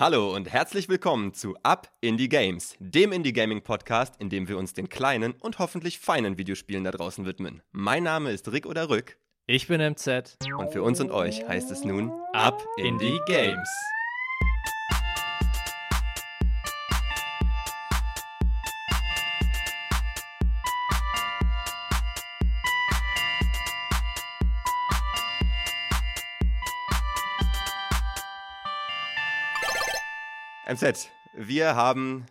Hallo und herzlich willkommen zu Up Indie Games, dem Indie Gaming Podcast, in dem wir uns den kleinen und hoffentlich feinen Videospielen da draußen widmen. Mein Name ist Rick oder Rück. Ich bin MZ. Und für uns und euch heißt es nun Up Indie Games. MZ, wir haben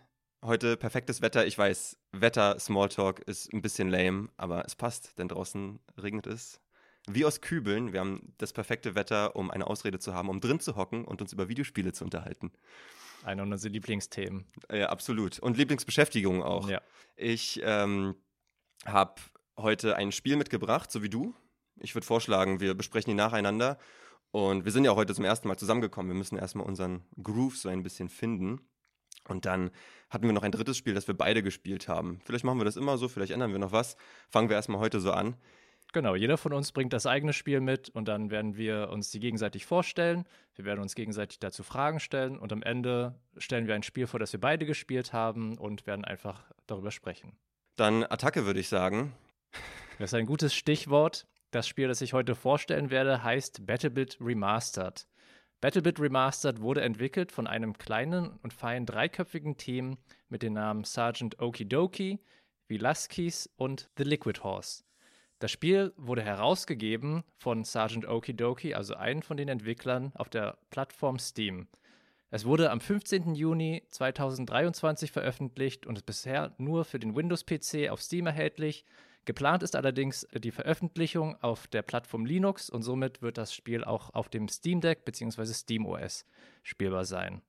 heute perfektes Wetter. Ich weiß, Wetter, Smalltalk ist ein bisschen lame, aber es passt, denn draußen regnet es. Wie aus Kübeln. Wir haben das perfekte Wetter, um eine Ausrede zu haben, um drin zu hocken und uns über Videospiele zu unterhalten. Einer unserer Lieblingsthemen. Ja, absolut. Und Lieblingsbeschäftigung auch. Ja. Ich ähm, habe heute ein Spiel mitgebracht, so wie du. Ich würde vorschlagen, wir besprechen die nacheinander und wir sind ja heute zum ersten Mal zusammengekommen. Wir müssen erstmal unseren Groove so ein bisschen finden. Und dann hatten wir noch ein drittes Spiel, das wir beide gespielt haben. Vielleicht machen wir das immer so, vielleicht ändern wir noch was. Fangen wir erstmal heute so an. Genau, jeder von uns bringt das eigene Spiel mit und dann werden wir uns die gegenseitig vorstellen. Wir werden uns gegenseitig dazu Fragen stellen und am Ende stellen wir ein Spiel vor, das wir beide gespielt haben und werden einfach darüber sprechen. Dann Attacke, würde ich sagen. Das ist ein gutes Stichwort. Das Spiel, das ich heute vorstellen werde, heißt Battlebit Remastered. Battlebit Remastered wurde entwickelt von einem kleinen und feinen dreiköpfigen Team mit den Namen Sergeant Okidoki, Vilaskis und The Liquid Horse. Das Spiel wurde herausgegeben von Sergeant Okidoki, also einen von den Entwicklern, auf der Plattform Steam. Es wurde am 15. Juni 2023 veröffentlicht und ist bisher nur für den Windows-PC auf Steam erhältlich Geplant ist allerdings die Veröffentlichung auf der Plattform Linux und somit wird das Spiel auch auf dem Steam Deck bzw. SteamOS spielbar sein.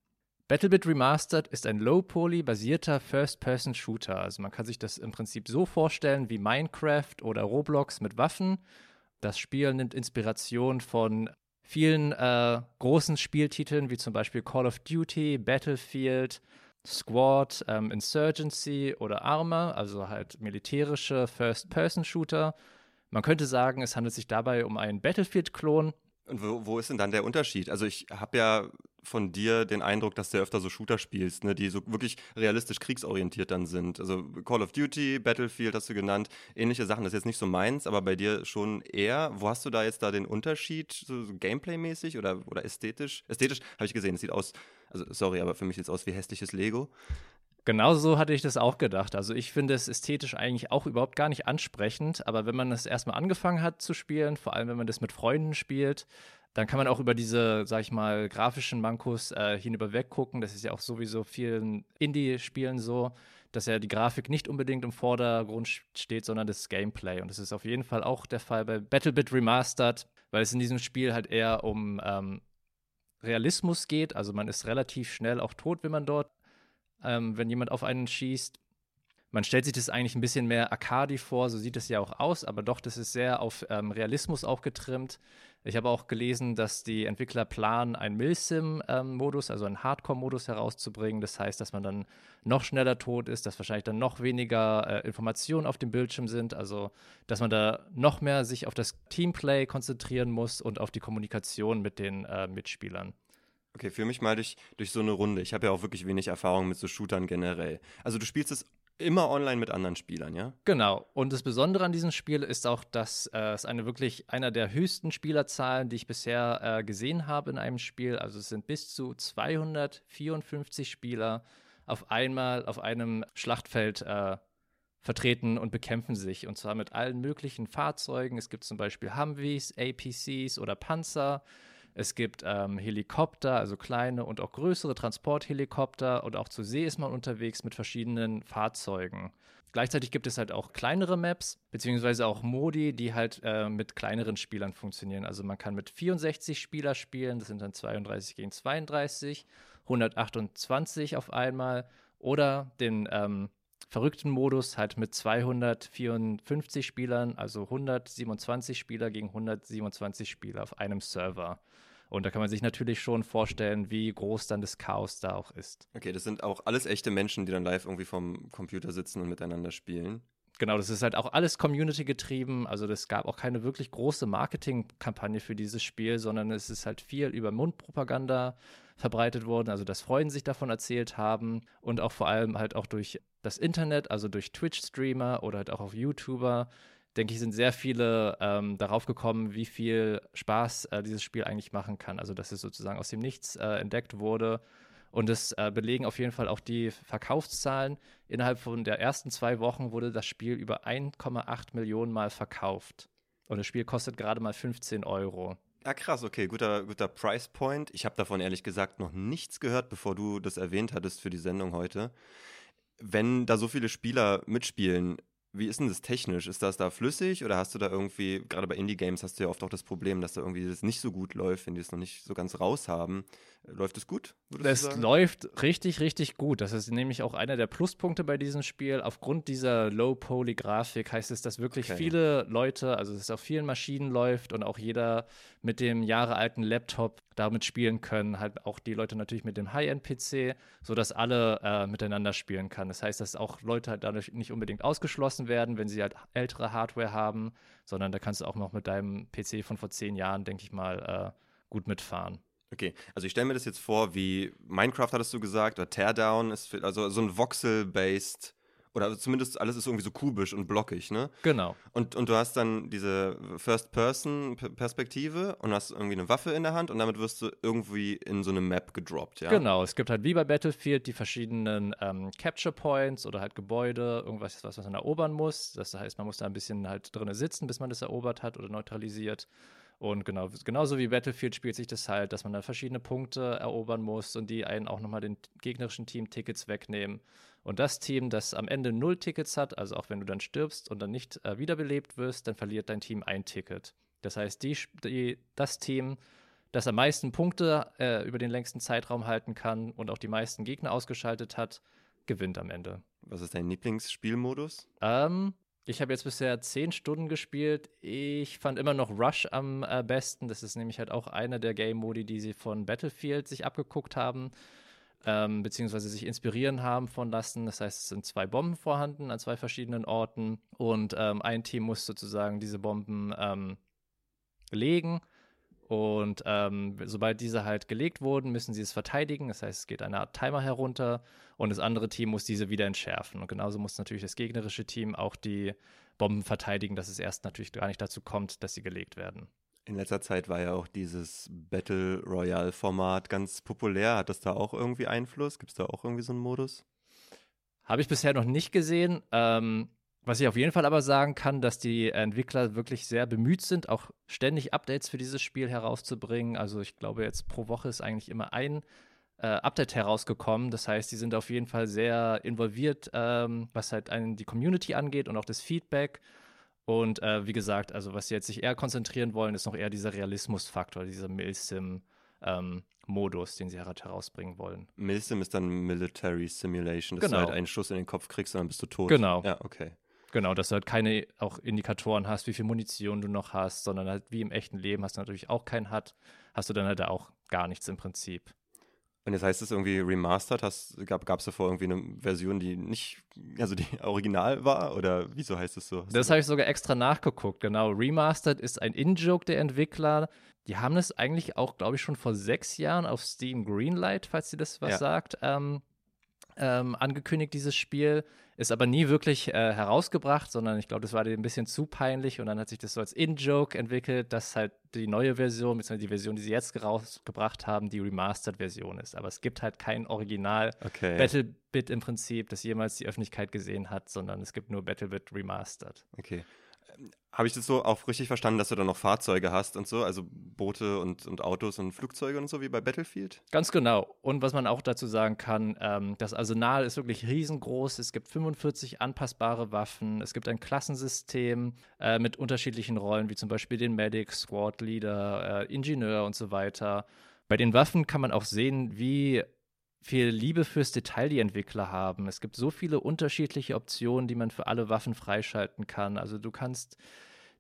Battlebit Remastered ist ein Low-Poly-basierter First-Person-Shooter. Also man kann sich das im Prinzip so vorstellen wie Minecraft oder Roblox mit Waffen. Das Spiel nimmt Inspiration von vielen äh, großen Spieltiteln wie zum Beispiel Call of Duty, Battlefield, Squad, ähm, Insurgency oder Arma, also halt militärische First-Person-Shooter. Man könnte sagen, es handelt sich dabei um einen Battlefield-Klon. Und wo, wo, ist denn dann der Unterschied? Also ich habe ja von dir den Eindruck, dass du öfter so Shooter spielst, ne, die so wirklich realistisch kriegsorientiert dann sind. Also Call of Duty, Battlefield hast du genannt, ähnliche Sachen. Das ist jetzt nicht so meins, aber bei dir schon eher. Wo hast du da jetzt da den Unterschied, so, so Gameplay-mäßig oder, oder ästhetisch? Ästhetisch habe ich gesehen, es sieht aus also sorry, aber für mich sieht es aus wie hässliches Lego. Genau so hatte ich das auch gedacht. Also ich finde es ästhetisch eigentlich auch überhaupt gar nicht ansprechend, aber wenn man das erstmal angefangen hat zu spielen, vor allem wenn man das mit Freunden spielt, dann kann man auch über diese, sag ich mal, grafischen Mankos äh, hinüber weggucken. Das ist ja auch sowieso vielen Indie-Spielen so, dass ja die Grafik nicht unbedingt im Vordergrund steht, sondern das Gameplay. Und das ist auf jeden Fall auch der Fall bei Battlebit Remastered, weil es in diesem Spiel halt eher um ähm, Realismus geht. Also man ist relativ schnell auch tot, wenn man dort, ähm, wenn jemand auf einen schießt. Man stellt sich das eigentlich ein bisschen mehr Arcadi vor, so sieht es ja auch aus, aber doch, das ist sehr auf ähm, Realismus auch getrimmt. Ich habe auch gelesen, dass die Entwickler planen, einen Milsim-Modus, ähm, also einen Hardcore-Modus herauszubringen. Das heißt, dass man dann noch schneller tot ist, dass wahrscheinlich dann noch weniger äh, Informationen auf dem Bildschirm sind. Also, dass man da noch mehr sich auf das Teamplay konzentrieren muss und auf die Kommunikation mit den äh, Mitspielern. Okay, führ mich mal durch, durch so eine Runde. Ich habe ja auch wirklich wenig Erfahrung mit so Shootern generell. Also du spielst es Immer online mit anderen Spielern, ja? Genau. Und das Besondere an diesem Spiel ist auch, dass äh, es eine wirklich einer der höchsten Spielerzahlen, die ich bisher äh, gesehen habe in einem Spiel. Also es sind bis zu 254 Spieler auf einmal auf einem Schlachtfeld äh, vertreten und bekämpfen sich. Und zwar mit allen möglichen Fahrzeugen. Es gibt zum Beispiel Humvees, APCs oder Panzer. Es gibt ähm, Helikopter, also kleine und auch größere Transporthelikopter und auch zur See ist man unterwegs mit verschiedenen Fahrzeugen. Gleichzeitig gibt es halt auch kleinere Maps, beziehungsweise auch Modi, die halt äh, mit kleineren Spielern funktionieren. Also man kann mit 64 Spieler spielen, das sind dann 32 gegen 32, 128 auf einmal oder den ähm, verrückten Modus halt mit 254 Spielern, also 127 Spieler gegen 127 Spieler auf einem Server. Und da kann man sich natürlich schon vorstellen, wie groß dann das Chaos da auch ist. Okay, das sind auch alles echte Menschen, die dann live irgendwie vom Computer sitzen und miteinander spielen. Genau, das ist halt auch alles Community getrieben. Also es gab auch keine wirklich große Marketingkampagne für dieses Spiel, sondern es ist halt viel über Mundpropaganda verbreitet wurden, also dass Freunde sich davon erzählt haben und auch vor allem halt auch durch das Internet, also durch Twitch-Streamer oder halt auch auf YouTuber, denke ich, sind sehr viele ähm, darauf gekommen, wie viel Spaß äh, dieses Spiel eigentlich machen kann. Also dass es sozusagen aus dem Nichts äh, entdeckt wurde. Und es äh, belegen auf jeden Fall auch die Verkaufszahlen. Innerhalb von der ersten zwei Wochen wurde das Spiel über 1,8 Millionen Mal verkauft. Und das Spiel kostet gerade mal 15 Euro. Ja, krass, okay, guter, guter Price Point. Ich habe davon ehrlich gesagt noch nichts gehört, bevor du das erwähnt hattest für die Sendung heute. Wenn da so viele Spieler mitspielen, wie ist denn das technisch? Ist das da flüssig oder hast du da irgendwie, gerade bei Indie-Games hast du ja oft auch das Problem, dass da irgendwie das nicht so gut läuft, wenn die es noch nicht so ganz raus haben. Läuft es gut? Es läuft richtig, richtig gut. Das ist nämlich auch einer der Pluspunkte bei diesem Spiel. Aufgrund dieser Low-Poly-Grafik heißt es, dass wirklich okay. viele Leute, also dass es auf vielen Maschinen läuft und auch jeder mit dem jahrealten Laptop damit spielen können. Halt auch die Leute natürlich mit dem High-End-PC, sodass alle äh, miteinander spielen können. Das heißt, dass auch Leute halt dadurch nicht unbedingt ausgeschlossen werden, wenn sie halt ältere Hardware haben, sondern da kannst du auch noch mit deinem PC von vor zehn Jahren, denke ich mal, äh, gut mitfahren. Okay, also ich stelle mir das jetzt vor, wie Minecraft hattest du gesagt, oder Teardown ist also so ein Voxel-based oder zumindest alles ist irgendwie so kubisch und blockig, ne? Genau. Und, und du hast dann diese First-Person-Perspektive und hast irgendwie eine Waffe in der Hand und damit wirst du irgendwie in so eine Map gedroppt, ja? Genau, es gibt halt wie bei Battlefield die verschiedenen ähm, Capture Points oder halt Gebäude, irgendwas, was man erobern muss. Das heißt, man muss da ein bisschen halt drin sitzen, bis man das erobert hat oder neutralisiert. Und genau, genauso wie Battlefield spielt sich das halt, dass man da verschiedene Punkte erobern muss und die einen auch nochmal den gegnerischen Team Tickets wegnehmen. Und das Team, das am Ende null Tickets hat, also auch wenn du dann stirbst und dann nicht äh, wiederbelebt wirst, dann verliert dein Team ein Ticket. Das heißt, die, die, das Team, das am meisten Punkte äh, über den längsten Zeitraum halten kann und auch die meisten Gegner ausgeschaltet hat, gewinnt am Ende. Was ist dein Lieblingsspielmodus? Ähm, ich habe jetzt bisher zehn Stunden gespielt. Ich fand immer noch Rush am äh, besten. Das ist nämlich halt auch einer der Game-Modi, die sie von Battlefield sich abgeguckt haben, ähm, beziehungsweise sich inspirieren haben von lassen. Das heißt, es sind zwei Bomben vorhanden an zwei verschiedenen Orten und ähm, ein Team muss sozusagen diese Bomben ähm, legen und ähm, sobald diese halt gelegt wurden, müssen sie es verteidigen. Das heißt, es geht eine Art Timer herunter und das andere Team muss diese wieder entschärfen. Und genauso muss natürlich das gegnerische Team auch die Bomben verteidigen, dass es erst natürlich gar nicht dazu kommt, dass sie gelegt werden. In letzter Zeit war ja auch dieses Battle Royale-Format ganz populär. Hat das da auch irgendwie Einfluss? Gibt es da auch irgendwie so einen Modus? Habe ich bisher noch nicht gesehen. Ähm, was ich auf jeden Fall aber sagen kann, dass die Entwickler wirklich sehr bemüht sind, auch ständig Updates für dieses Spiel herauszubringen. Also ich glaube, jetzt pro Woche ist eigentlich immer ein äh, Update herausgekommen. Das heißt, die sind auf jeden Fall sehr involviert, ähm, was halt einen, die Community angeht und auch das Feedback. Und äh, wie gesagt, also was sie jetzt sich eher konzentrieren wollen, ist noch eher dieser Realismusfaktor, dieser Milsim. Ähm, Modus, den sie halt herausbringen wollen. Milsim ist dann Military Simulation, dass genau. du halt einen Schuss in den Kopf kriegst und dann bist du tot. Genau. Ja, okay. Genau, dass du halt keine auch Indikatoren hast, wie viel Munition du noch hast, sondern halt wie im echten Leben hast du natürlich auch keinen hat, hast du dann halt auch gar nichts im Prinzip. Und jetzt heißt es irgendwie remastered, hast, gab es davor irgendwie eine Version, die nicht, also die original war? Oder wieso heißt es so? Hast das habe ich sogar extra nachgeguckt, genau. Remastered ist ein In-Joke der Entwickler. Die haben es eigentlich auch, glaube ich, schon vor sechs Jahren auf Steam Greenlight, falls sie das was ja. sagt, ähm, ähm, angekündigt, dieses Spiel. Ist aber nie wirklich äh, herausgebracht, sondern ich glaube, das war dir ein bisschen zu peinlich und dann hat sich das so als In-Joke entwickelt, dass halt die neue Version, beziehungsweise die Version, die sie jetzt rausgebracht haben, die Remastered-Version ist. Aber es gibt halt kein Original okay. Battlebit im Prinzip, das jemals die Öffentlichkeit gesehen hat, sondern es gibt nur Battlebit Remastered. Okay. Habe ich das so auch richtig verstanden, dass du da noch Fahrzeuge hast und so, also Boote und, und Autos und Flugzeuge und so wie bei Battlefield? Ganz genau. Und was man auch dazu sagen kann, ähm, das Arsenal ist wirklich riesengroß. Es gibt 45 anpassbare Waffen. Es gibt ein Klassensystem äh, mit unterschiedlichen Rollen, wie zum Beispiel den Medic, Squad Leader, äh, Ingenieur und so weiter. Bei den Waffen kann man auch sehen, wie viel Liebe fürs Detail die Entwickler haben. Es gibt so viele unterschiedliche Optionen, die man für alle Waffen freischalten kann. Also du kannst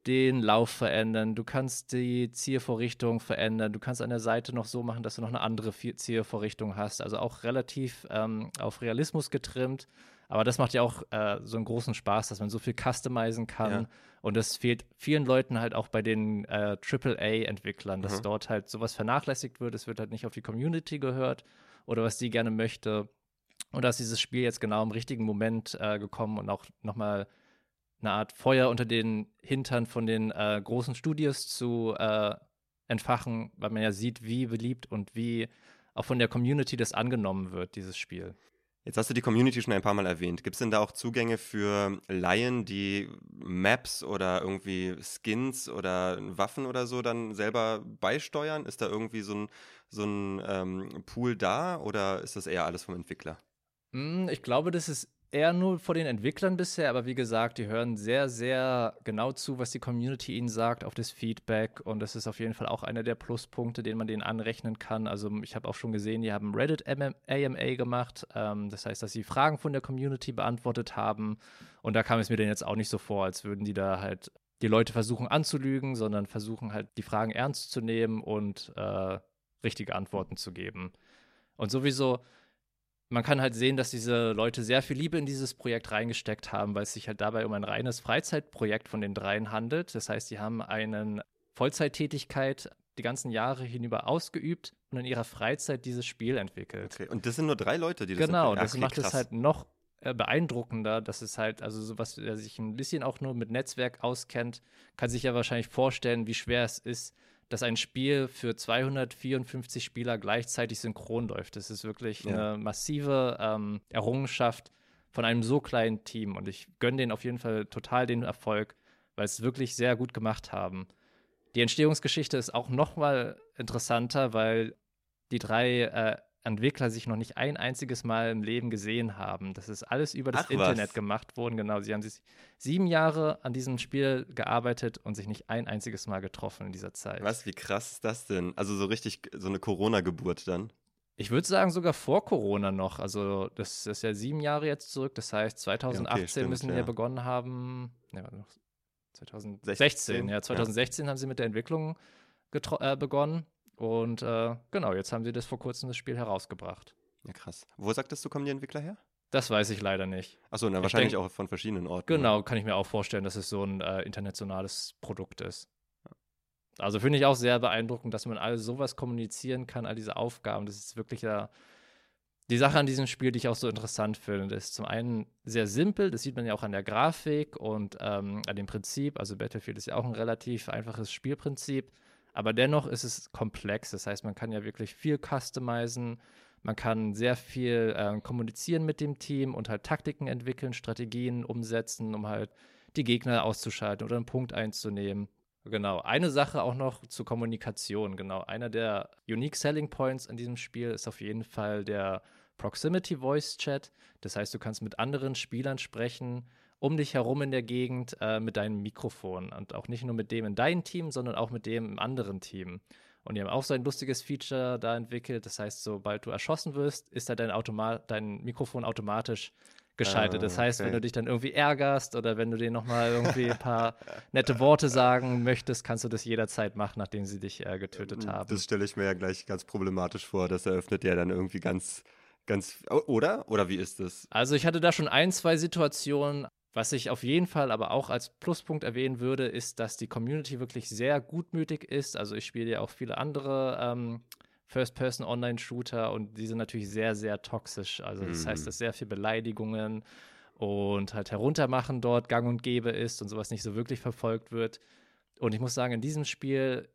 den Lauf verändern, du kannst die Zielvorrichtung verändern, du kannst an der Seite noch so machen, dass du noch eine andere Zielvorrichtung hast. Also auch relativ ähm, auf Realismus getrimmt, Aber das macht ja auch äh, so einen großen Spaß, dass man so viel customizen kann. Ja. Und das fehlt vielen Leuten halt auch bei den äh, AAA-Entwicklern, dass Mhm. dort halt sowas vernachlässigt wird. Es wird halt nicht auf die Community gehört oder was die gerne möchte. Und da ist dieses Spiel jetzt genau im richtigen Moment äh, gekommen und auch nochmal eine Art Feuer unter den Hintern von den äh, großen Studios zu äh, entfachen, weil man ja sieht, wie beliebt und wie auch von der Community das angenommen wird, dieses Spiel. Jetzt hast du die Community schon ein paar Mal erwähnt. Gibt es denn da auch Zugänge für Laien, die Maps oder irgendwie Skins oder Waffen oder so dann selber beisteuern? Ist da irgendwie so ein, so ein ähm, Pool da oder ist das eher alles vom Entwickler? Mm, Ich glaube, das ist eher nur vor den Entwicklern bisher, aber wie gesagt, die hören sehr, sehr genau zu, was die Community ihnen sagt, auf das Feedback. Und das ist auf jeden Fall auch einer der Pluspunkte, den man denen anrechnen kann. Also ich habe auch schon gesehen, die haben Reddit AMA gemacht. Ähm, das heißt, dass sie Fragen von der Community beantwortet haben. Und da kam es mir dann jetzt auch nicht so vor, als würden die da halt die Leute versuchen anzulügen, sondern versuchen halt die Fragen ernst zu nehmen und äh, richtige Antworten zu geben. Und sowieso man kann halt sehen, dass diese Leute sehr viel Liebe in dieses Projekt reingesteckt haben, weil es sich halt dabei um ein reines Freizeitprojekt von den dreien handelt. Das heißt, die haben eine Vollzeittätigkeit die ganzen Jahre hinüber ausgeübt und in ihrer Freizeit dieses Spiel entwickelt. Okay. Und das sind nur drei Leute, die das Genau, das Ach, macht es halt noch äh, beeindruckender, dass es halt, also sowas, wer sich ein bisschen auch nur mit Netzwerk auskennt, kann sich ja wahrscheinlich vorstellen, wie schwer es ist, dass ein Spiel für 254 Spieler gleichzeitig synchron läuft. Das ist wirklich Ja. eine massive ähm, Errungenschaft von einem so kleinen Team. Und ich gönne denen auf jeden Fall total den Erfolg, weil es wirklich sehr gut gemacht haben. Die Entstehungsgeschichte ist auch noch mal interessanter, weil die drei äh, Entwickler sich noch nicht ein einziges Mal im Leben gesehen haben. Das ist alles über das Ach, Internet was. gemacht worden. Genau, sie haben sich sieben Jahre an diesem Spiel gearbeitet und sich nicht ein einziges Mal getroffen in dieser Zeit. Was, wie krass ist das denn? Also so richtig, so eine Corona-Geburt dann? Ich würde sagen, sogar vor Corona noch. Also, das ist ja sieben Jahre jetzt zurück. Das heißt, 2018 stimmt, müssen wir ja. begonnen haben. Ne, warte noch. 2016. 16, ja, 2016 haben sie mit der Entwicklung äh, begonnen. Und äh, genau, jetzt haben sie das vor kurzem das Spiel herausgebracht. Ja, krass. Wo sagtest du, kommen die Entwickler her? Das weiß ich leider nicht. Achso, na, Ich wahrscheinlich denk- auch von verschiedenen Orten. Genau, kann ich mir auch vorstellen, dass es so ein äh, internationales Produkt ist. Also finde ich auch sehr beeindruckend, dass man all sowas kommunizieren kann, all diese Aufgaben. Das ist wirklich ja die Sache an diesem Spiel, die ich auch so interessant finde. Das ist zum einen sehr simpel, das sieht man ja auch an der Grafik und ähm, an dem Prinzip. Also Battlefield ist ja auch ein relativ einfaches Spielprinzip, aber dennoch ist es komplex. Das heißt, man kann ja wirklich viel customizen. Man kann sehr viel äh, kommunizieren mit dem Team und halt Taktiken entwickeln, Strategien umsetzen, um halt die Gegner auszuschalten oder einen Punkt einzunehmen. Genau. Eine Sache auch noch zur Kommunikation. Genau. Einer der Unique Selling Points in diesem Spiel ist auf jeden Fall der Proximity Voice Chat. Das heißt, du kannst mit anderen Spielern sprechen, um dich herum in der Gegend äh, mit deinem Mikrofon. Und auch nicht nur mit dem in deinem Team, sondern auch mit dem im anderen Team. Und die haben auch so ein lustiges Feature da entwickelt. Das heißt, sobald du erschossen wirst, ist da dein, Automa dein Mikrofon automatisch geschaltet. Ah, das heißt, wenn okay. du dich dann irgendwie ärgerst oder wenn du denen nochmal irgendwie ein paar nette Worte sagen möchtest, kannst du das jederzeit machen, nachdem sie dich äh, getötet haben. Das stelle ich mir ja gleich ganz problematisch vor. Das eröffnet ja dann irgendwie ganz, ganz. Oder? Oder wie ist das? Also ich hatte da schon ein, zwei Situationen. Was ich auf jeden Fall aber auch als Pluspunkt erwähnen würde, ist, dass die Community wirklich sehr gutmütig ist. Also ich spiele ja auch viele andere ähm, First-Person-Online-Shooter und die sind natürlich sehr, sehr toxisch. Also das heißt, Mhm. dass sehr viel Beleidigungen und halt heruntermachen dort gang und gäbe ist und sowas nicht so wirklich verfolgt wird. Und ich muss sagen, in diesem Spiel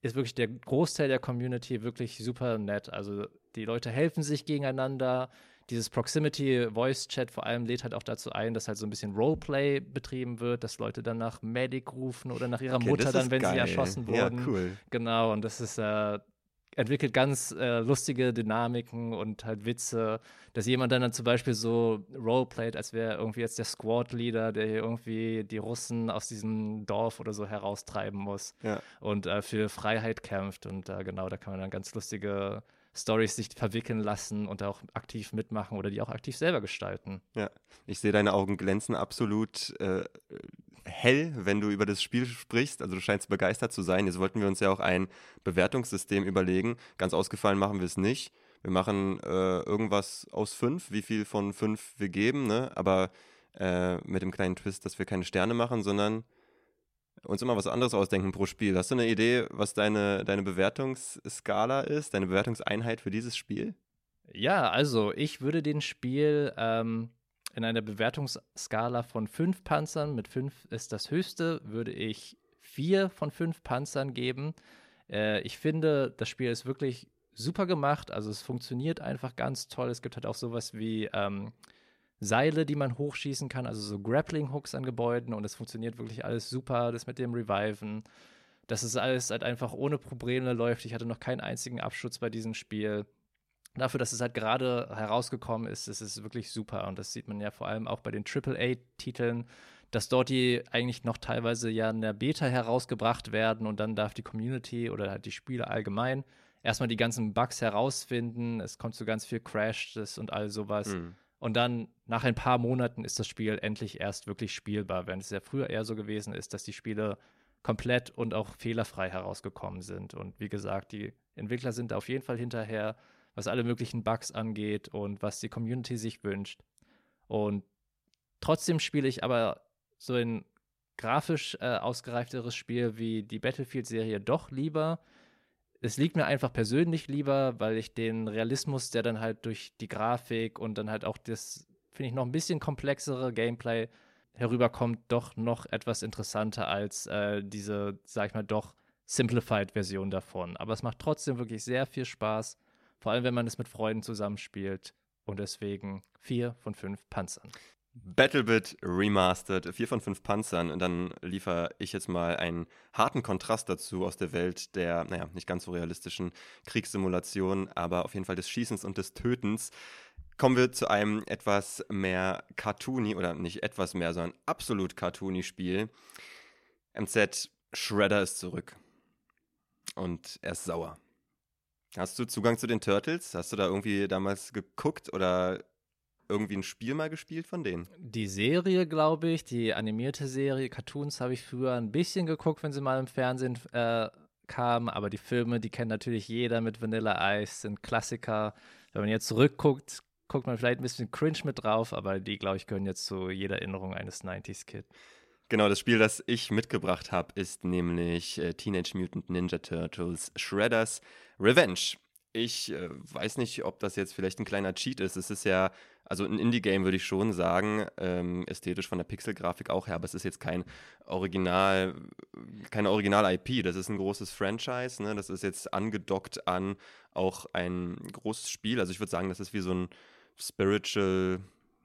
ist wirklich der Großteil der Community wirklich super nett. Also die Leute helfen sich gegeneinander. Dieses Proximity Voice Chat vor allem lädt halt auch dazu ein, dass halt so ein bisschen Roleplay betrieben wird, dass Leute dann nach Medic rufen oder nach ihrer Okay, Mutter dann, wenn sie geil. erschossen wurden. Ja, cool. Genau, und das ist äh, entwickelt ganz äh, lustige Dynamiken und halt Witze, dass jemand dann, dann zum Beispiel so roleplayt, als wäre irgendwie jetzt der Squad-Leader, der hier irgendwie die Russen aus diesem Dorf oder so heraustreiben muss Ja. und äh, für Freiheit kämpft. Und äh, genau, da kann man dann ganz lustige Stories sich verwickeln lassen und auch aktiv mitmachen oder die auch aktiv selber gestalten. Ja, ich sehe deine Augen glänzen absolut äh, hell, wenn du über das Spiel sprichst. Also du scheinst begeistert zu sein. Jetzt wollten wir uns ja auch ein Bewertungssystem überlegen. Ganz ausgefallen machen wir es nicht. wir machen äh, irgendwas aus fünf, wie viel von fünf wir geben, ne? aber äh, mit dem kleinen Twist, dass wir keine Sterne machen, sondern uns immer was anderes ausdenken pro Spiel. Hast du eine Idee, was deine, deine Bewertungsskala ist, deine Bewertungseinheit für dieses Spiel? Ja, also ich würde den Spiel ähm, in einer Bewertungsskala von fünf Panzern, mit fünf ist das höchste, würde ich vier von fünf Panzern geben. Äh, ich finde, das Spiel ist wirklich super gemacht. Also es funktioniert einfach ganz toll. Es gibt halt auch sowas wie ähm, Seile, die man hochschießen kann, also so Grappling-Hooks an Gebäuden und es funktioniert wirklich alles super. Das mit dem Reviven, dass es alles halt einfach ohne Probleme läuft. Ich hatte noch keinen einzigen Abschutz bei diesem Spiel. Dafür, dass es halt gerade herausgekommen ist, ist es wirklich super. Und das sieht man ja vor allem auch bei den AAA-Titeln, dass dort die eigentlich noch teilweise ja in der Beta herausgebracht werden und dann darf die Community oder halt die Spieler allgemein erstmal die ganzen Bugs herausfinden. Es kommt zu ganz viel Crashes und all sowas. Mhm. Und dann nach ein paar Monaten ist das Spiel endlich erst wirklich spielbar, während es ja früher eher so gewesen ist, dass die Spiele komplett und auch fehlerfrei herausgekommen sind. Und wie gesagt, die Entwickler sind da auf jeden Fall hinterher, was alle möglichen Bugs angeht und was die Community sich wünscht. Und trotzdem spiele ich aber so ein grafisch äh, ausgereifteres Spiel wie die Battlefield-Serie doch lieber. Es liegt mir einfach persönlich lieber, weil ich den Realismus, der dann halt durch die Grafik und dann halt auch das, finde ich, noch ein bisschen komplexere Gameplay herüberkommt, doch noch etwas interessanter als äh, diese, sag ich mal, doch Simplified-Version davon. Aber es macht trotzdem wirklich sehr viel Spaß, vor allem wenn man es mit Freunden zusammenspielt. Und deswegen vier von fünf Panzern. Battlebit Remastered, 4 von 5 Panzern. Und dann liefere ich jetzt mal einen harten Kontrast dazu aus der Welt der, naja, nicht ganz so realistischen Kriegssimulation, aber auf jeden Fall des Schießens und des Tötens. Kommen wir zu einem etwas mehr cartoony, oder nicht etwas mehr, sondern absolut cartoony Spiel. MZ Shredder ist zurück. Und er ist sauer. Hast du Zugang zu den Turtles? Hast du da irgendwie damals geguckt oder irgendwie ein Spiel mal gespielt von denen? Die Serie, glaube ich, die animierte Serie, Cartoons habe ich früher ein bisschen geguckt, wenn sie mal im Fernsehen äh, kamen, aber die Filme, die kennt natürlich jeder mit Vanilla Ice, sind Klassiker. Wenn man jetzt zurückguckt, guckt man vielleicht ein bisschen cringe mit drauf, aber die, glaube ich, gehören jetzt zu jeder Erinnerung eines 90s-Kid. Genau, das Spiel, das ich mitgebracht habe, ist nämlich äh, Teenage Mutant Ninja Turtles Shredders Revenge. Ich äh, weiß nicht, ob das jetzt vielleicht ein kleiner Cheat ist. Es ist ja also ein Indie-Game würde ich schon sagen, ähm, ästhetisch von der Pixel-Grafik auch her, aber es ist jetzt kein Original, keine Original-IP, das ist ein großes Franchise, ne? das ist jetzt angedockt an auch ein großes Spiel, also ich würde sagen, das ist wie so ein Spiritual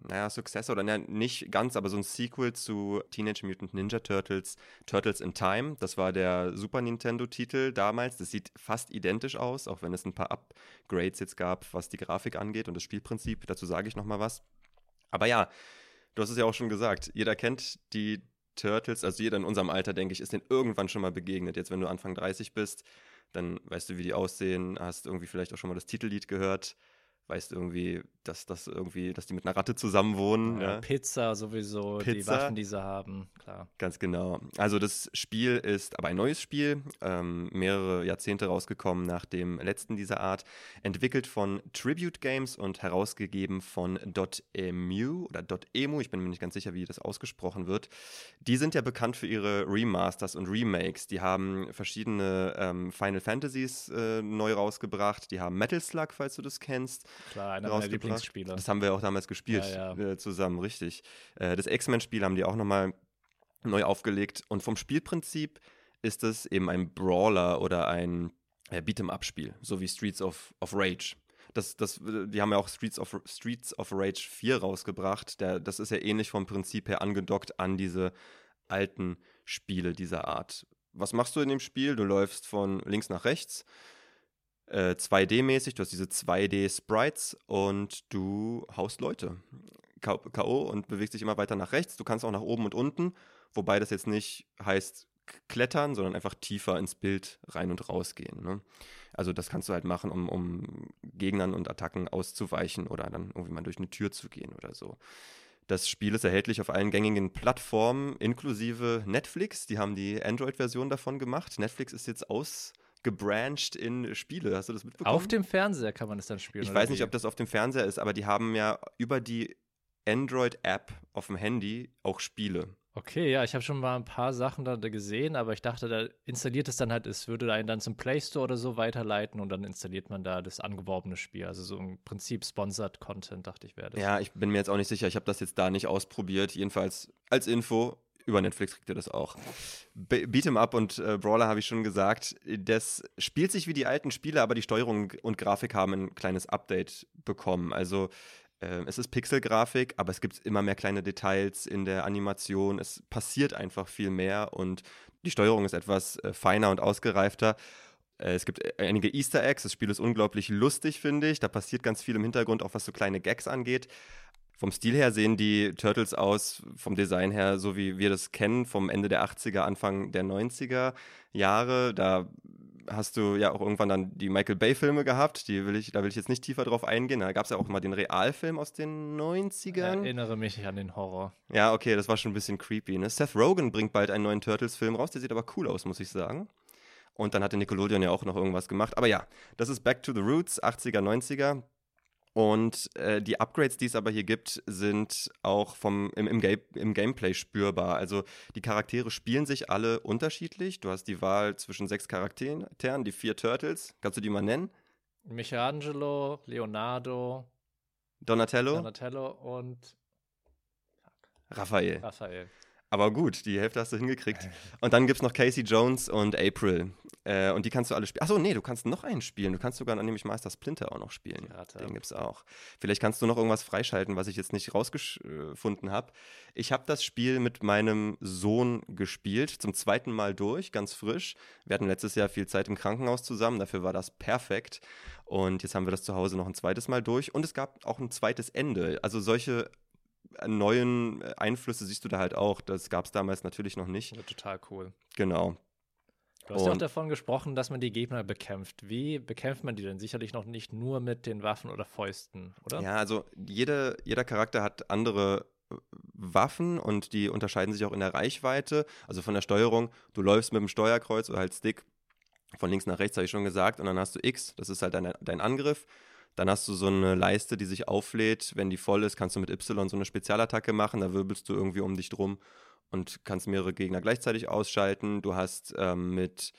naja, Successor oder na, nicht ganz, aber so ein Sequel zu Teenage Mutant Ninja Turtles, Turtles in Time. Das war der Super Nintendo-Titel damals. Das sieht fast identisch aus, auch wenn es ein paar Upgrades jetzt gab, was die Grafik angeht und das Spielprinzip. Dazu sage ich nochmal was. Aber ja, du hast es ja auch schon gesagt, jeder kennt die Turtles, also jeder in unserem Alter, denke ich, ist denen irgendwann schon mal begegnet. Jetzt, wenn du Anfang 30 bist, dann weißt du, wie die aussehen, hast irgendwie vielleicht auch schon mal das Titellied gehört weißt irgendwie, dass das irgendwie, dass die mit einer Ratte zusammen wohnen. Ja, ja. Pizza sowieso, Pizza. die Waffen, die sie haben, klar. Ganz genau. Also das Spiel ist aber ein neues Spiel, ähm, mehrere Jahrzehnte rausgekommen nach dem letzten dieser Art, entwickelt von Tribute Games und herausgegeben von .emu oder .emu, ich bin mir nicht ganz sicher, wie das ausgesprochen wird. Die sind ja bekannt für ihre Remasters und Remakes. Die haben verschiedene ähm, Final Fantasies äh, neu rausgebracht, die haben Metal Slug, falls du das kennst. Klar, einer meiner Lieblingsspieler. Das haben wir auch damals gespielt ja, ja. Äh, zusammen, richtig. Äh, das X-Men-Spiel haben die auch nochmal neu aufgelegt. Und vom Spielprinzip ist es eben ein Brawler oder ein äh, Beat'em-up-Spiel, so wie Streets of, of Rage. Das, das, die haben ja auch Streets of, Streets of Rage 4 rausgebracht. Der, das ist ja ähnlich vom Prinzip her angedockt an diese alten Spiele dieser Art. Was machst du in dem Spiel? Du läufst von links nach rechts äh, 2D-mäßig, du hast diese 2D-Sprites und du haust Leute. K.O. und bewegst dich immer weiter nach rechts. Du kannst auch nach oben und unten, wobei das jetzt nicht heißt klettern, sondern einfach tiefer ins Bild rein und rausgehen. Ne? Also das kannst du halt machen, um, um Gegnern und Attacken auszuweichen oder dann irgendwie mal durch eine Tür zu gehen oder so. Das Spiel ist erhältlich auf allen gängigen Plattformen, inklusive Netflix. Die haben die Android-Version davon gemacht. Netflix ist jetzt aus gebrancht in Spiele. Hast du das mitbekommen? Auf dem Fernseher kann man das dann spielen. Ich weiß nicht, ob das auf dem Fernseher ist, aber die haben ja über die Android-App auf dem Handy auch Spiele. Okay, ja, ich habe schon mal ein paar Sachen da gesehen, aber ich dachte, da installiert es dann halt, es würde einen dann zum Play Store oder so weiterleiten und dann installiert man da das angeworbene Spiel. Also so im Prinzip Sponsored Content, dachte ich, wäre das. Ja, ich bin mir jetzt auch nicht sicher. Ich habe das jetzt da nicht ausprobiert. Jedenfalls als Info. Über Netflix kriegt ihr das auch. Be Beat'em Up und äh, Brawler habe ich schon gesagt. Das spielt sich wie die alten Spiele, aber die Steuerung und Grafik haben ein kleines Update bekommen. Also äh, es ist Pixelgrafik, aber es gibt immer mehr kleine Details in der Animation. Es passiert einfach viel mehr und die Steuerung ist etwas äh, feiner und ausgereifter. Äh, es gibt äh, einige Easter Eggs. Das Spiel ist unglaublich lustig, finde ich. Da passiert ganz viel im Hintergrund, auch was so kleine Gags angeht. Vom Stil her sehen die Turtles aus, vom Design her, so wie wir das kennen, vom Ende der 80er, Anfang der 90er Jahre. Da hast du ja auch irgendwann dann die Michael Bay-Filme gehabt. Die will ich, da will ich jetzt nicht tiefer drauf eingehen. Da gab es ja auch mal den Realfilm aus den 90ern. Ich erinnere mich an den Horror. Ja, okay, das war schon ein bisschen creepy. Ne? Seth Rogen bringt bald einen neuen Turtles-Film raus. Der sieht aber cool aus, muss ich sagen. Und dann hatte Nickelodeon ja auch noch irgendwas gemacht. Aber ja, das ist Back to the Roots, 80er, 90er. Und äh, die Upgrades, die es aber hier gibt, sind auch vom, im, im, Game, im, Gameplay spürbar. Also die Charaktere spielen sich alle unterschiedlich. Du hast die Wahl zwischen sechs Charakteren, die vier Turtles. Kannst du die mal nennen? Michelangelo, Leonardo, Donatello, Donatello und Raphael. Raphael. Aber gut, die Hälfte hast du hingekriegt. Und dann gibt es noch Casey Jones und April. Äh, und die kannst du alle spielen. Achso, nee, du kannst noch einen spielen. Du kannst sogar nämlich Meister Splinter auch noch spielen. Pirate. Den gibt es auch. Vielleicht kannst du noch irgendwas freischalten, was ich jetzt nicht rausgefunden habe. Ich habe das Spiel mit meinem Sohn gespielt, zum zweiten Mal durch, ganz frisch. Wir hatten letztes Jahr viel Zeit im Krankenhaus zusammen, dafür war das perfekt. Und jetzt haben wir das zu Hause noch ein zweites Mal durch. Und es gab auch ein zweites Ende. Also solche neuen äh, Einflüsse siehst du da halt auch. Das gab es damals natürlich noch nicht. Ja, total cool. Genau. Du hast ja auch davon gesprochen, dass man die Gegner bekämpft. Wie bekämpft man die denn? Sicherlich noch nicht nur mit den Waffen oder Fäusten, oder? Ja, also jede, jeder Charakter hat andere äh, Waffen und die unterscheiden sich auch in der Reichweite. Also von der Steuerung, du läufst mit dem Steuerkreuz oder halt Stick von links nach rechts, habe ich schon gesagt, und dann hast du X, das ist halt dein, dein Angriff. Dann hast du so eine Leiste, die sich auflädt. Wenn die voll ist, kannst du mit Y so eine Spezialattacke machen. Da wirbelst du irgendwie um dich drum und kannst mehrere Gegner gleichzeitig ausschalten. Du hast ähm, mit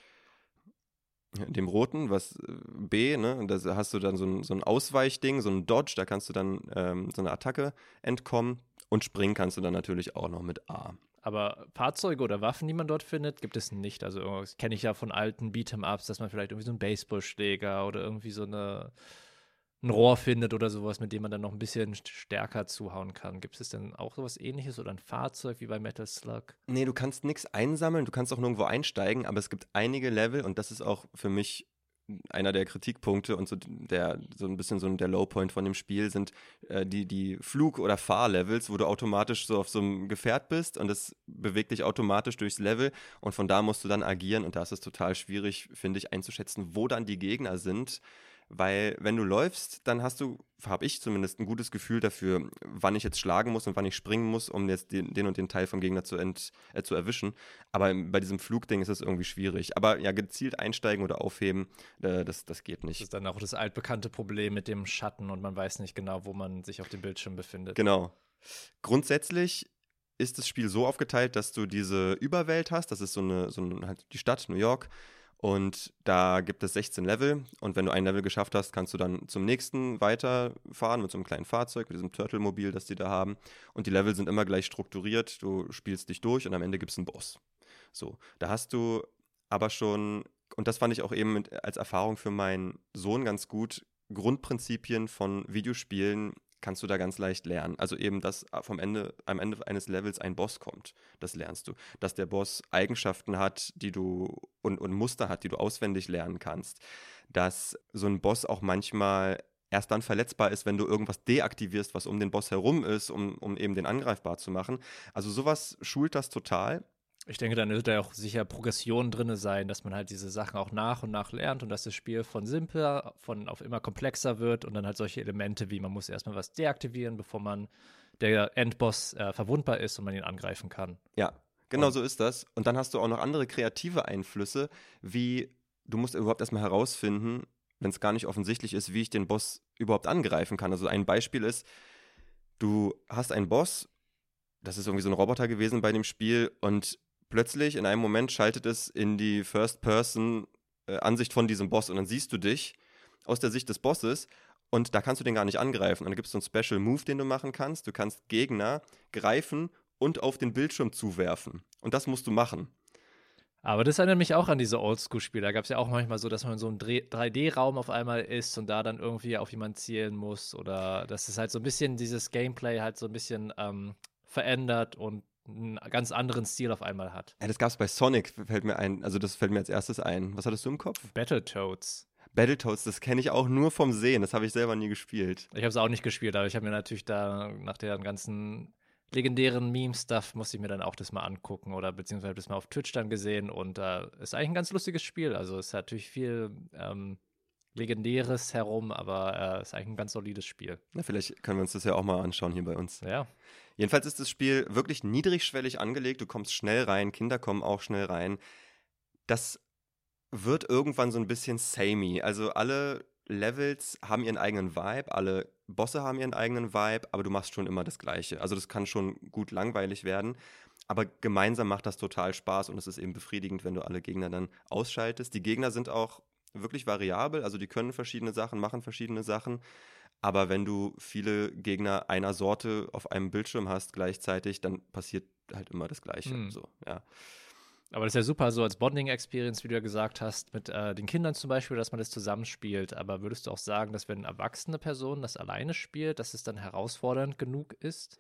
dem roten, was äh, B, ne, da hast du dann so ein, so ein Ausweichding, so ein Dodge, da kannst du dann ähm, so eine Attacke entkommen und springen kannst du dann natürlich auch noch mit A. Aber Fahrzeuge oder Waffen, die man dort findet, gibt es nicht. Also kenne ich ja von alten Beat'em-Ups, dass man vielleicht irgendwie so einen Baseballschläger oder irgendwie so eine ein Rohr findet oder sowas, mit dem man dann noch ein bisschen stärker zuhauen kann. Gibt es denn auch sowas ähnliches oder ein Fahrzeug wie bei Metal Slug? Nee, du kannst nichts einsammeln, du kannst auch nirgendwo einsteigen, aber es gibt einige Level und das ist auch für mich einer der Kritikpunkte und so der so ein bisschen so der Lowpoint von dem Spiel sind äh, die die Flug- oder Fahrlevels, wo du automatisch so auf so einem Gefährt bist und es bewegt dich automatisch durchs Level und von da musst du dann agieren und da ist es total schwierig, finde ich, einzuschätzen, wo dann die Gegner sind weil wenn du läufst, dann hast du, habe ich zumindest ein gutes Gefühl dafür, wann ich jetzt schlagen muss und wann ich springen muss, um jetzt den, den und den Teil vom Gegner zu, ent, äh, zu erwischen. Aber bei diesem Flugding ist es irgendwie schwierig. Aber ja, gezielt einsteigen oder aufheben, äh, das, das geht nicht. Das ist dann auch das altbekannte Problem mit dem Schatten und man weiß nicht genau, wo man sich auf dem Bildschirm befindet. Genau. Grundsätzlich ist das Spiel so aufgeteilt, dass du diese Überwelt hast. Das ist so eine, so eine halt die Stadt New York und da gibt es 16 Level. Und wenn du ein Level geschafft hast, kannst du dann zum nächsten weiterfahren mit so einem kleinen Fahrzeug, mit diesem Turtle-Mobil, das die da haben. Und die Level sind immer gleich strukturiert. Du spielst dich durch und am Ende gibt es einen Boss. So, da hast du aber schon, und das fand ich auch eben als Erfahrung für meinen Sohn ganz gut, Grundprinzipien von Videospielen kannst du da ganz leicht lernen. Also eben, dass vom Ende, am Ende eines Levels ein Boss kommt. Das lernst du. Dass der Boss Eigenschaften hat, die du und, und Muster hat, die du auswendig lernen kannst. Dass so ein Boss auch manchmal erst dann verletzbar ist, wenn du irgendwas deaktivierst, was um den Boss herum ist, um, um eben den angreifbar zu machen. Also sowas schult das total. Ich denke, dann wird da auch sicher Progression drin sein, dass man halt diese Sachen auch nach und nach lernt und dass das Spiel von simpler, von auf immer komplexer wird und dann halt solche Elemente wie man muss erstmal was deaktivieren, bevor man der Endboss äh, verwundbar ist und man ihn angreifen kann. Ja, genau und so ist das. Und dann hast du auch noch andere kreative Einflüsse, wie du musst überhaupt erstmal herausfinden, wenn es gar nicht offensichtlich ist, wie ich den Boss überhaupt angreifen kann. Also ein Beispiel ist, du hast einen Boss, das ist irgendwie so ein Roboter gewesen bei dem Spiel und plötzlich in einem Moment schaltet es in die First-Person-Ansicht von diesem Boss und dann siehst du dich aus der Sicht des Bosses und da kannst du den gar nicht angreifen. Und dann gibt es so einen Special Move, den du machen kannst. Du kannst Gegner greifen und auf den Bildschirm zuwerfen. Und das musst du machen. Aber das erinnert mich auch an diese Oldschool-Spiele. Da gab es ja auch manchmal so, dass man in so einem 3D-Raum auf einmal ist und da dann irgendwie auf jemanden zielen muss. Oder dass es halt so ein bisschen dieses Gameplay halt so ein bisschen ähm, verändert und einen ganz anderen Stil auf einmal hat. Ja, das gab es bei Sonic, fällt mir ein. Also das fällt mir als erstes ein. Was hattest du im Kopf? Battletoads. Battletoads, das kenne ich auch nur vom Sehen. Das habe ich selber nie gespielt. Ich habe es auch nicht gespielt, aber ich habe mir natürlich da nach der ganzen legendären Meme-Stuff musste ich mir dann auch das mal angucken oder beziehungsweise das mal auf Twitch dann gesehen und äh, ist eigentlich ein ganz lustiges Spiel. Also es hat natürlich viel ähm, Legendäres herum, aber äh, ist eigentlich ein ganz solides Spiel. Na, vielleicht können wir uns das ja auch mal anschauen hier bei uns. Ja. Jedenfalls ist das Spiel wirklich niedrigschwellig angelegt. Du kommst schnell rein, Kinder kommen auch schnell rein. Das wird irgendwann so ein bisschen samey. Also alle Levels haben ihren eigenen Vibe, alle Bosse haben ihren eigenen Vibe, aber du machst schon immer das Gleiche. Also das kann schon gut langweilig werden. Aber gemeinsam macht das total Spaß und es ist eben befriedigend, wenn du alle Gegner dann ausschaltest. Die Gegner sind auch wirklich variabel, also die können verschiedene Sachen, machen verschiedene Sachen. Aber wenn du viele Gegner einer Sorte auf einem Bildschirm hast gleichzeitig, dann passiert halt immer das Gleiche. Mhm. So, ja. Aber das ist ja super, so als Bonding-Experience, wie du ja gesagt hast, mit äh, den Kindern zum Beispiel, dass man das zusammenspielt. Aber würdest du auch sagen, dass wenn eine erwachsene Person das alleine spielt, dass es dann herausfordernd genug ist?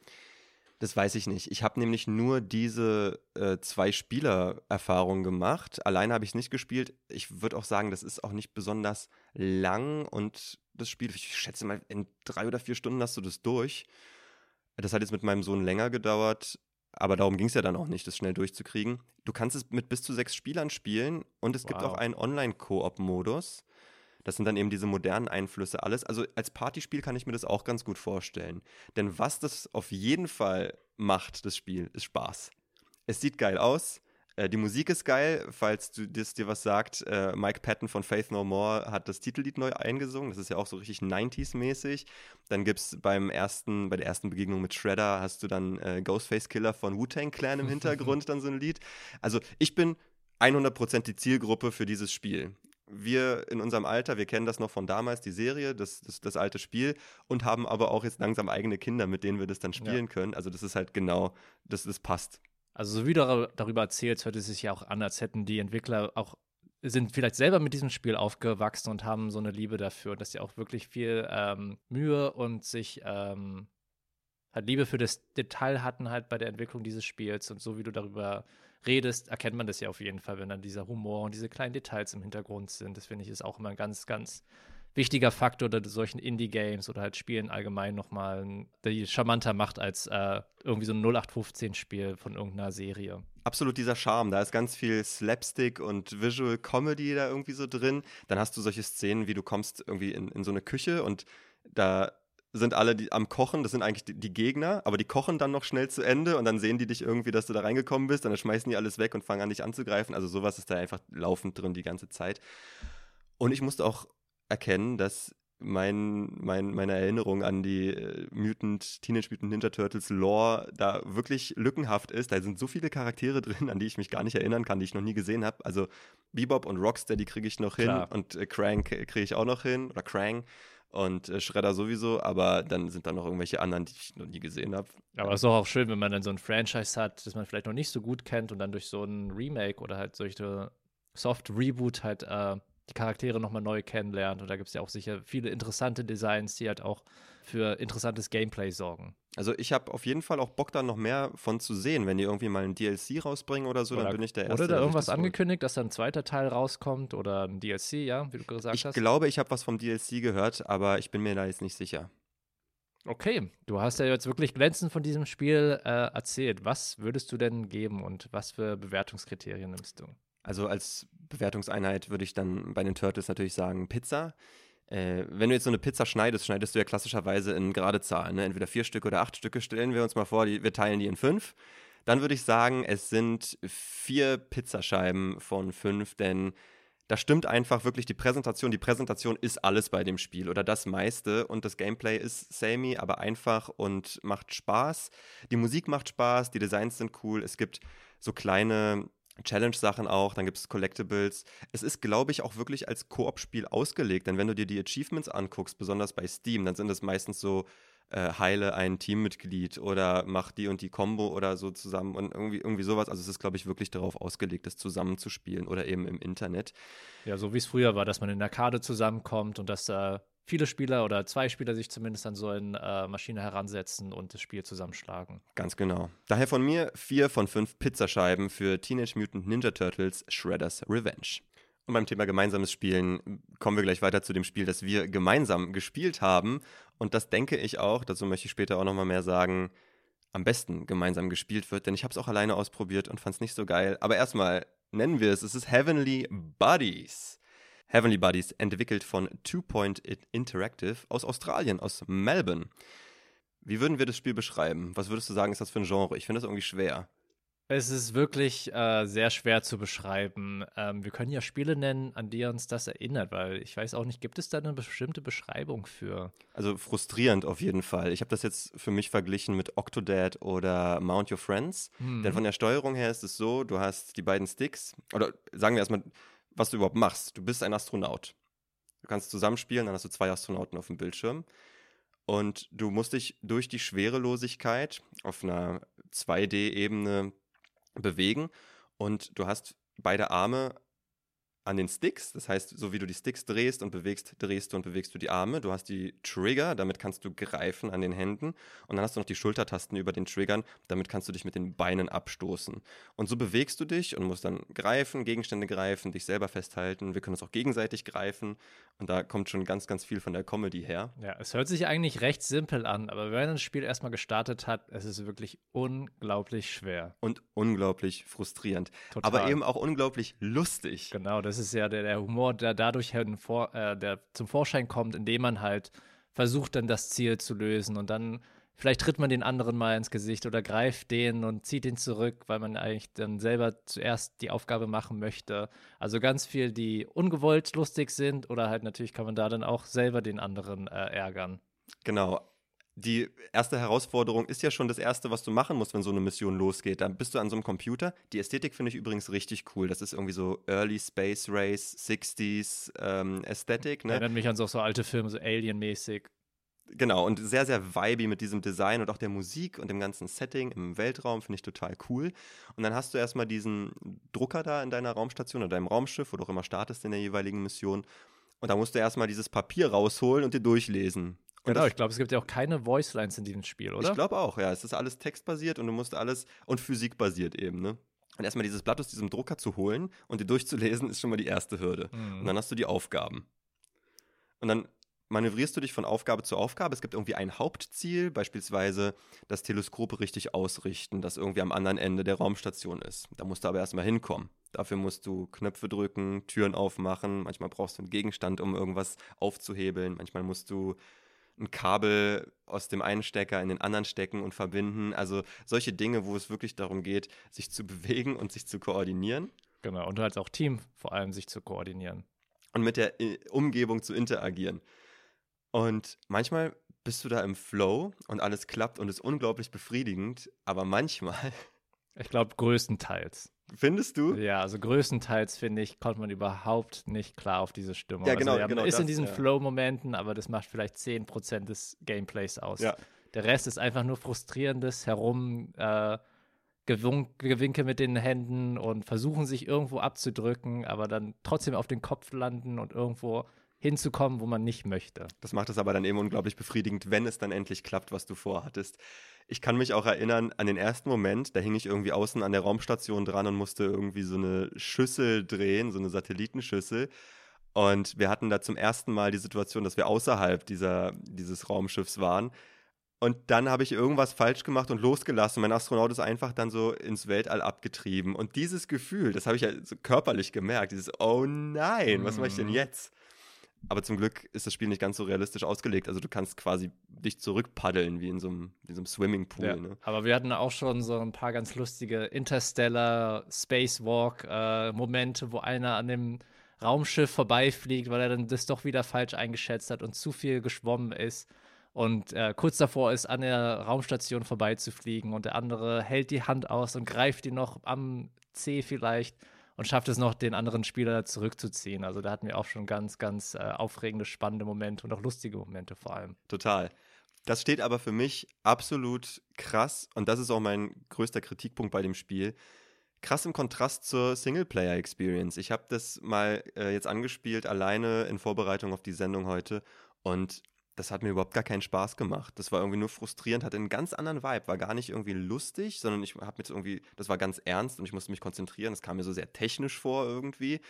Das weiß ich nicht. Ich habe nämlich nur diese äh, zwei Spieler-Erfahrung gemacht. Alleine habe ich es nicht gespielt. Ich würde auch sagen, das ist auch nicht besonders lang und das Spiel, ich schätze mal, in drei oder vier Stunden hast du das durch. Das hat jetzt mit meinem Sohn länger gedauert. Aber darum ging es ja dann auch nicht, das schnell durchzukriegen. Du kannst es mit bis zu sechs Spielern spielen und es wow. gibt auch einen Online-Koop-Modus. Das sind dann eben diese modernen Einflüsse alles. Also als Partyspiel kann ich mir das auch ganz gut vorstellen. Denn was das auf jeden Fall macht, das Spiel, ist Spaß. Es sieht geil aus, äh, die Musik ist geil, falls du das dir was sagt. Äh, Mike Patton von Faith No More hat das Titellied neu eingesungen. Das ist ja auch so richtig 90s-mäßig. Dann gibt es beim ersten, bei der ersten Begegnung mit Shredder hast du dann äh, Ghostface Killer von Wu-Tang Clan im Hintergrund dann so ein Lied. Also ich bin 100% die Zielgruppe für dieses Spiel. Wir in unserem Alter, wir kennen das noch von damals, die Serie, das, das, das alte Spiel, und haben aber auch jetzt langsam eigene Kinder, mit denen wir das dann spielen ja. können. Also das ist halt genau, das, das passt. Also, so wie du darüber erzählst, hört es sich ja auch an, als hätten die Entwickler auch sind vielleicht selber mit diesem Spiel aufgewachsen und haben so eine Liebe dafür, dass sie auch wirklich viel ähm, Mühe und sich ähm, halt Liebe für das Detail hatten halt bei der Entwicklung dieses Spiels und so wie du darüber redest, erkennt man das ja auf jeden Fall, wenn dann dieser Humor und diese kleinen Details im Hintergrund sind. Das finde ich ist auch immer ein ganz, ganz wichtiger Faktor oder solchen Indie-Games oder halt Spielen allgemein nochmal die charmanter macht als äh, irgendwie so ein 0815-Spiel von irgendeiner Serie. Absolut dieser Charme. Da ist ganz viel Slapstick und Visual Comedy da irgendwie so drin. Dann hast du solche Szenen, wie du kommst irgendwie in, in so eine Küche und da sind alle die, am Kochen, das sind eigentlich die, die, Gegner, aber die kochen dann noch schnell zu Ende und dann sehen die dich irgendwie, dass du da reingekommen bist und dann schmeißen die alles weg und fangen an, dich anzugreifen. Also sowas ist da einfach laufend drin die ganze Zeit. Und ich musste auch erkennen, dass mein, mein, meine Erinnerung an die äh, Mutant, Teenage Mutant Ninja Turtles Lore da wirklich lückenhaft ist. Da sind so viele Charaktere drin, an die ich mich gar nicht erinnern kann, die ich noch nie gesehen habe. Also Bebop und Rocksteady kriege ich noch Klar. hin und äh, Crank kriege ich auch noch hin oder Krang und äh, Shredder sowieso, aber dann sind da noch irgendwelche anderen, die ich noch nie gesehen habe. Aber es ist auch schön, wenn man dann so ein Franchise hat, das man vielleicht noch nicht so gut kennt und dann durch so ein Remake oder halt solche Soft Reboot halt äh, die Charaktere nochmal neu kennenlernt. Und da gibt es ja auch sicher viele interessante Designs, die halt auch für interessantes Gameplay sorgen. Also ich habe auf jeden Fall auch Bock, da noch mehr von zu sehen. Wenn die irgendwie mal ein DLC rausbringen oder so, oder, dann bin ich der Erste. Oder da irgendwas angekündigt, dass da ein zweiter Teil rauskommt oder ein DLC, ja, wie du gesagt ich hast? Ich glaube, ich habe was vom DLC gehört, aber ich bin mir da jetzt nicht sicher. Okay, du hast ja jetzt wirklich glänzend von diesem Spiel äh, erzählt. Was würdest du denn geben und was für Bewertungskriterien nimmst du? Also als Bewertungseinheit würde ich dann bei den Turtles natürlich sagen Pizza. Äh, wenn du jetzt so eine Pizza schneidest, schneidest du ja klassischerweise in gerade Zahlen. Ne? Entweder vier Stücke oder acht Stücke. Stellen wir uns mal vor, die, wir teilen die in fünf. Dann würde ich sagen, es sind vier Pizzascheiben von fünf, denn da stimmt einfach wirklich die Präsentation. Die Präsentation ist alles bei dem Spiel oder das meiste und das Gameplay ist samey, aber einfach und macht Spaß. Die Musik macht Spaß, die Designs sind cool. Es gibt so kleine Challenge-Sachen auch, dann gibt es Collectibles. Es ist, glaube ich, auch wirklich als Koop-Spiel ausgelegt, denn wenn du dir die Achievements anguckst, besonders bei Steam, dann sind es meistens so äh, heile ein Teammitglied oder mach die und die Combo oder so zusammen und irgendwie, irgendwie sowas. Also es ist, glaube ich, wirklich darauf ausgelegt, das zusammenzuspielen oder eben im Internet. Ja, so wie es früher war, dass man in der Karte zusammenkommt und dass da viele Spieler oder zwei Spieler sich zumindest an so eine äh, Maschine heransetzen und das Spiel zusammenschlagen. Ganz genau. Daher von mir vier von fünf Pizzascheiben für Teenage Mutant Ninja Turtles Shredder's Revenge. Und beim Thema gemeinsames Spielen kommen wir gleich weiter zu dem Spiel, das wir gemeinsam gespielt haben. Und das denke ich auch, dazu möchte ich später auch nochmal mehr sagen, am besten gemeinsam gespielt wird, denn ich habe es auch alleine ausprobiert und fand es nicht so geil. Aber erstmal nennen wir es, es ist Heavenly Buddies. Heavenly Buddies, entwickelt von Two Point Interactive aus Australien, aus Melbourne. Wie würden wir das Spiel beschreiben? Was würdest du sagen, ist das für ein Genre? Ich finde das irgendwie schwer. Es ist wirklich äh, sehr schwer zu beschreiben. Ähm, wir können ja Spiele nennen, an die uns das erinnert, weil ich weiß auch nicht, gibt es da eine bestimmte Beschreibung für? Also frustrierend auf jeden Fall. Ich habe das jetzt für mich verglichen mit Octodad oder Mount Your Friends. Hm. Denn von der Steuerung her ist es so, du hast die beiden Sticks, oder sagen wir erstmal, was du überhaupt machst. Du bist ein Astronaut. Du kannst zusammenspielen, dann hast du zwei Astronauten auf dem Bildschirm. Und du musst dich durch die Schwerelosigkeit auf einer 2D-Ebene bewegen. Und du hast beide Arme an den Sticks. Das heißt, so wie du die Sticks drehst und bewegst, drehst du und bewegst du die Arme. Du hast die Trigger, damit kannst du greifen an den Händen. Und dann hast du noch die Schultertasten über den Triggern, damit kannst du dich mit den Beinen abstoßen. Und so bewegst du dich und musst dann greifen, Gegenstände greifen, dich selber festhalten. Wir können uns auch gegenseitig greifen. Und da kommt schon ganz, ganz viel von der Comedy her. Ja, es hört sich eigentlich recht simpel an, aber wenn das Spiel erstmal gestartet hat, es ist wirklich unglaublich schwer. Und unglaublich frustrierend. Total. Aber eben auch unglaublich lustig. Genau, das das ist ja der, der Humor, der dadurch vor, äh, der zum Vorschein kommt, indem man halt versucht, dann das Ziel zu lösen und dann vielleicht tritt man den anderen mal ins Gesicht oder greift den und zieht ihn zurück, weil man eigentlich dann selber zuerst die Aufgabe machen möchte. Also ganz viel, die ungewollt lustig sind oder halt natürlich kann man da dann auch selber den anderen äh, ärgern. Genau, die erste Herausforderung ist ja schon das erste, was du machen musst, wenn so eine Mission losgeht. Dann bist du an so einem Computer. Die Ästhetik finde ich übrigens richtig cool. Das ist irgendwie so Early Space Race, 60s ähm, Ästhetik. Ne? Erinnert mich an so, so alte Filme, so Alien-mäßig. Genau, und sehr, sehr vibey mit diesem Design und auch der Musik und dem ganzen Setting im Weltraum, finde ich total cool. Und dann hast du erstmal diesen Drucker da in deiner Raumstation oder deinem Raumschiff, wo du auch immer startest in der jeweiligen Mission. Und da musst du erstmal dieses Papier rausholen und dir durchlesen. Genau, ich glaube, es gibt ja auch keine Voicelines in diesem Spiel, oder? Ich glaube auch, ja. Es ist alles textbasiert und du musst alles und physikbasiert eben, ne? Und erstmal dieses Blatt aus diesem Drucker zu holen und dir durchzulesen, ist schon mal die erste Hürde. Mhm. Und dann hast du die Aufgaben. Und dann manövrierst du dich von Aufgabe zu Aufgabe. Es gibt irgendwie ein Hauptziel, beispielsweise das Teleskop richtig ausrichten, das irgendwie am anderen Ende der Raumstation ist. Da musst du aber erstmal hinkommen. Dafür musst du Knöpfe drücken, Türen aufmachen. Manchmal brauchst du einen Gegenstand, um irgendwas aufzuhebeln. Manchmal musst du ein Kabel aus dem einen Stecker in den anderen stecken und verbinden. Also solche Dinge, wo es wirklich darum geht, sich zu bewegen und sich zu koordinieren. Genau, und halt auch Team vor allem sich zu koordinieren. Und mit der äh, Umgebung zu interagieren. Und manchmal bist du da im Flow und alles klappt und ist unglaublich befriedigend, aber manchmal. Ich glaube, größtenteils. Findest du? Ja, also größtenteils finde ich, kommt man überhaupt nicht klar auf diese Stimmung. Ja, genau. Also, ja, genau man ist das, in diesen ja. Flow-Momenten, aber das macht vielleicht 10% des Gameplays aus. Ja. Der Rest ist einfach nur frustrierendes Herum. Äh, Gewinke mit den Händen und versuchen sich irgendwo abzudrücken, aber dann trotzdem auf den Kopf landen und irgendwo hinzukommen, wo man nicht möchte. Das macht es aber dann eben unglaublich befriedigend, wenn es dann endlich klappt, was du vorhattest. Ich kann mich auch erinnern an den ersten Moment, da hing ich irgendwie außen an der Raumstation dran und musste irgendwie so eine Schüssel drehen, so eine Satellitenschüssel. Und wir hatten da zum ersten Mal die Situation, dass wir außerhalb dieser, dieses Raumschiffs waren. Und dann habe ich irgendwas falsch gemacht und losgelassen. Mein Astronaut ist einfach dann so ins Weltall abgetrieben. Und dieses Gefühl, das habe ich ja so körperlich gemerkt, dieses Oh nein, was mache ich denn Mhm. jetzt? Aber zum Glück ist das Spiel nicht ganz so realistisch ausgelegt. Also du kannst quasi dich zurückpaddeln wie in so einem, wie in so einem Swimmingpool. Ja. Ne? Aber wir hatten auch schon so ein paar ganz lustige Interstellar Spacewalk äh, Momente, wo einer an dem Raumschiff vorbeifliegt, weil er dann das doch wieder falsch eingeschätzt hat und zu viel geschwommen ist und äh, kurz davor ist, an der Raumstation vorbeizufliegen und der andere hält die Hand aus und greift ihn noch am C vielleicht und schafft es noch, den anderen Spieler zurückzuziehen. Also da hatten wir auch schon ganz, ganz äh, aufregende, spannende Momente und auch lustige Momente vor allem. Total. Das steht aber für mich absolut krass und das ist auch mein größter Kritikpunkt bei dem Spiel. Krass im Kontrast zur Singleplayer-Experience. Ich habe das mal äh, jetzt angespielt, alleine in Vorbereitung auf die Sendung heute und das hat mir überhaupt gar keinen Spaß gemacht. Das war irgendwie nur frustrierend, hatte einen ganz anderen Vibe, war gar nicht irgendwie lustig, sondern ich habe mit irgendwie, das war ganz ernst und ich musste mich konzentrieren. Das kam mir so sehr technisch vor irgendwie.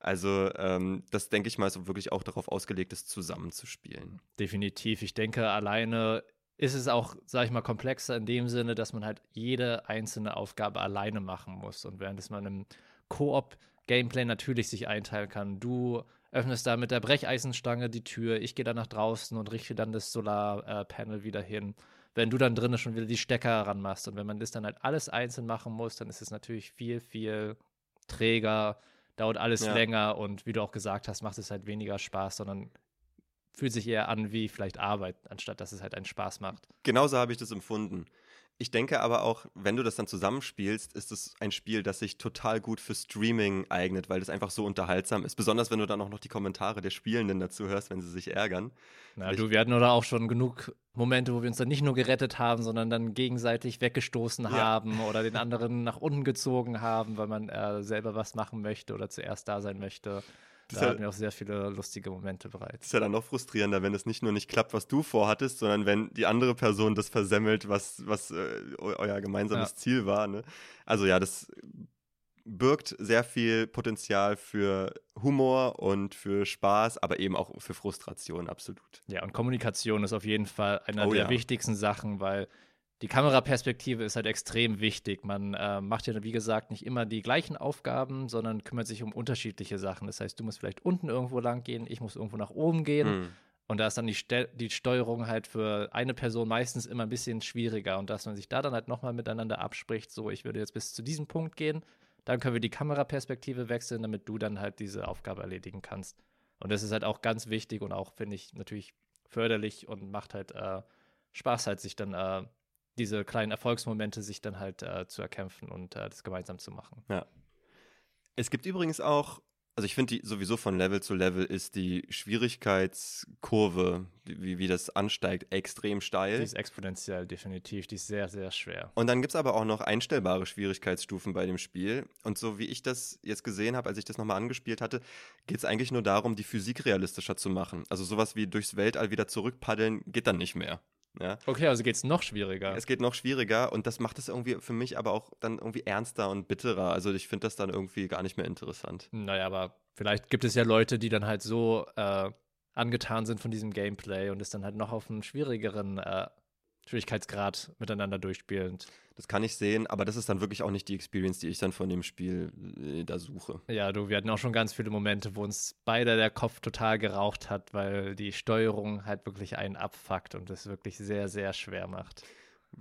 Also ähm, das denke ich mal ist wirklich auch darauf ausgelegt, es zusammenzuspielen. Definitiv. Ich denke, alleine ist es auch, sage ich mal, komplexer in dem Sinne, dass man halt jede einzelne Aufgabe alleine machen muss. Und während es man im Koop-Gameplay natürlich sich einteilen kann, du öffnest da mit der Brecheisenstange die Tür, ich gehe dann nach draußen und richte dann das Solarpanel wieder hin. Wenn du dann drinnen schon wieder die Stecker ranmachst und wenn man das dann halt alles einzeln machen muss, dann ist es natürlich viel, viel träger, dauert alles ja. länger und wie du auch gesagt hast, macht es halt weniger Spaß, sondern fühlt sich eher an wie vielleicht Arbeit, anstatt dass es halt einen Spaß macht. Genauso habe ich das empfunden. Ich denke aber auch, wenn du das dann zusammenspielst, ist es ein Spiel, das sich total gut für Streaming eignet, weil das einfach so unterhaltsam ist. Besonders wenn du dann auch noch die Kommentare der Spielenden dazu hörst, wenn sie sich ärgern. Na, du, wir hatten oder auch schon genug Momente, wo wir uns dann nicht nur gerettet haben, sondern dann gegenseitig weggestoßen ja. haben oder den anderen nach unten gezogen haben, weil man äh, selber was machen möchte oder zuerst da sein möchte. Das da hatten wir auch sehr viele lustige Momente bereits. Ist ja dann noch frustrierender, wenn es nicht nur nicht klappt, was du vorhattest, sondern wenn die andere Person das versemmelt, was, was äh, euer gemeinsames ja. Ziel war. Ne? Also ja, das birgt sehr viel Potenzial für Humor und für Spaß, aber eben auch für Frustration, absolut. Ja, und Kommunikation ist auf jeden Fall einer oh, der ja. wichtigsten Sachen, weil die Kameraperspektive ist halt extrem wichtig. Man äh, macht ja, wie gesagt, nicht immer die gleichen Aufgaben, sondern kümmert sich um unterschiedliche Sachen. Das heißt, du musst vielleicht unten irgendwo lang gehen, ich muss irgendwo nach oben gehen. Mhm. Und da ist dann die, Ste die Steuerung halt für eine Person meistens immer ein bisschen schwieriger. Und dass man sich da dann halt nochmal miteinander abspricht, so, ich würde jetzt bis zu diesem Punkt gehen, dann können wir die Kameraperspektive wechseln, damit du dann halt diese Aufgabe erledigen kannst. Und das ist halt auch ganz wichtig und auch, finde ich, natürlich förderlich und macht halt äh, Spaß halt, sich dann äh, diese kleinen Erfolgsmomente sich dann halt äh, zu erkämpfen und äh, das gemeinsam zu machen. Ja. Es gibt übrigens auch, also ich finde sowieso von Level zu Level ist die Schwierigkeitskurve, wie, wie das ansteigt, extrem steil. Die ist exponentiell, definitiv. Die ist sehr, sehr schwer. Und dann gibt es aber auch noch einstellbare Schwierigkeitsstufen bei dem Spiel. Und so wie ich das jetzt gesehen habe, als ich das nochmal angespielt hatte, geht es eigentlich nur darum, die Physik realistischer zu machen. Also sowas wie durchs Weltall wieder zurückpaddeln geht dann nicht mehr. Ja. Okay, also geht es noch schwieriger. Es geht noch schwieriger und das macht es irgendwie für mich aber auch dann irgendwie ernster und bitterer. Also ich finde das dann irgendwie gar nicht mehr interessant. Naja, aber vielleicht gibt es ja Leute, die dann halt so äh, angetan sind von diesem Gameplay und es dann halt noch auf einen schwierigeren äh, Schwierigkeitsgrad miteinander durchspielend. Das kann ich sehen, aber das ist dann wirklich auch nicht die Experience, die ich dann von dem Spiel äh, da suche. Ja, du, wir hatten auch schon ganz viele Momente, wo uns beide der Kopf total geraucht hat, weil die Steuerung halt wirklich einen abfuckt und es wirklich sehr, sehr schwer macht.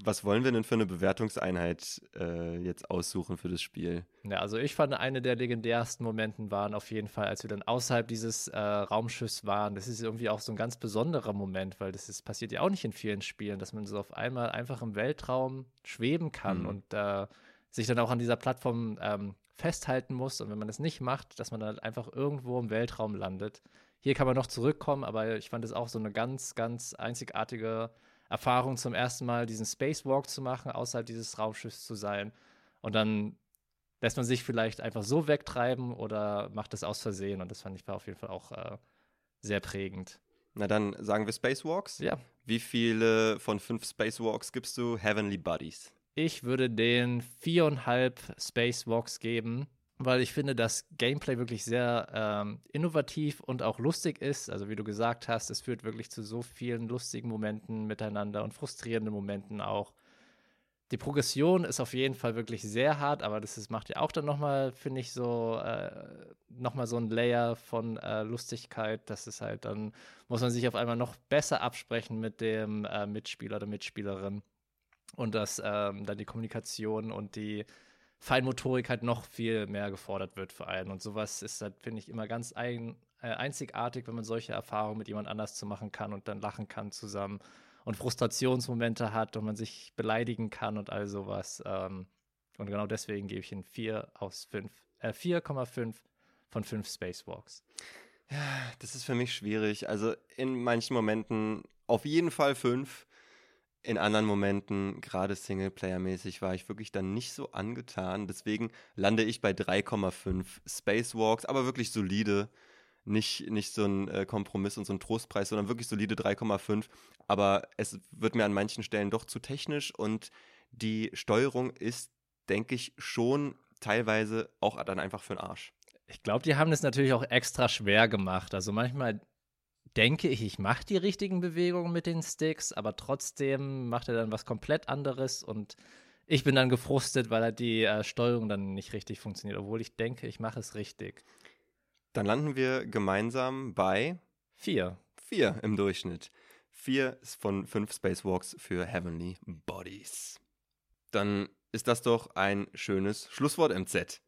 Was wollen wir denn für eine Bewertungseinheit äh, jetzt aussuchen für das Spiel? Ja, also ich fand, eine der legendärsten Momente waren auf jeden Fall, als wir dann außerhalb dieses äh, Raumschiffs waren. Das ist irgendwie auch so ein ganz besonderer Moment, weil das ist, passiert ja auch nicht in vielen Spielen, dass man so auf einmal einfach im Weltraum schweben kann mhm. und äh, sich dann auch an dieser Plattform ähm, festhalten muss. Und wenn man das nicht macht, dass man dann halt einfach irgendwo im Weltraum landet. Hier kann man noch zurückkommen, aber ich fand es auch so eine ganz, ganz einzigartige Erfahrung zum ersten Mal diesen Spacewalk zu machen, außerhalb dieses Raumschiffs zu sein. Und dann lässt man sich vielleicht einfach so wegtreiben oder macht es aus Versehen. Und das fand ich war auf jeden Fall auch äh, sehr prägend. Na dann sagen wir Spacewalks. Ja. Wie viele von fünf Spacewalks gibst du Heavenly Buddies? Ich würde den viereinhalb Spacewalks geben weil ich finde, dass Gameplay wirklich sehr ähm, innovativ und auch lustig ist. Also wie du gesagt hast, es führt wirklich zu so vielen lustigen Momenten miteinander und frustrierenden Momenten auch. Die Progression ist auf jeden Fall wirklich sehr hart, aber das ist, macht ja auch dann nochmal, finde ich, so äh, nochmal so ein Layer von äh, Lustigkeit. Das ist halt, dann muss man sich auf einmal noch besser absprechen mit dem äh, Mitspieler oder Mitspielerin. Und dass ähm, dann die Kommunikation und die Feinmotorik halt noch viel mehr gefordert wird vor allem. Und sowas ist halt, finde ich, immer ganz ein, äh, einzigartig, wenn man solche Erfahrungen mit jemand anders zu machen kann und dann lachen kann zusammen und Frustrationsmomente hat und man sich beleidigen kann und all sowas. Ähm, und genau deswegen gebe ich ihn 4 aus 5, äh, 4,5 von 5 Spacewalks. Ja, das ist für mich schwierig. Also in manchen Momenten auf jeden Fall 5. In anderen Momenten, gerade Singleplayer-mäßig, war ich wirklich dann nicht so angetan. Deswegen lande ich bei 3,5 Spacewalks, aber wirklich solide. Nicht, nicht so ein äh, Kompromiss und so ein Trostpreis, sondern wirklich solide 3,5. Aber es wird mir an manchen Stellen doch zu technisch und die Steuerung ist, denke ich, schon teilweise auch dann einfach für den Arsch. Ich glaube, die haben das natürlich auch extra schwer gemacht. Also manchmal denke ich, ich mache die richtigen Bewegungen mit den Sticks, aber trotzdem macht er dann was komplett anderes und ich bin dann gefrustet, weil halt die äh, Steuerung dann nicht richtig funktioniert, obwohl ich denke, ich mache es richtig. Dann landen wir gemeinsam bei vier. Vier im Durchschnitt. Vier von fünf Spacewalks für Heavenly Bodies. Dann ist das doch ein schönes Schlusswort MZ.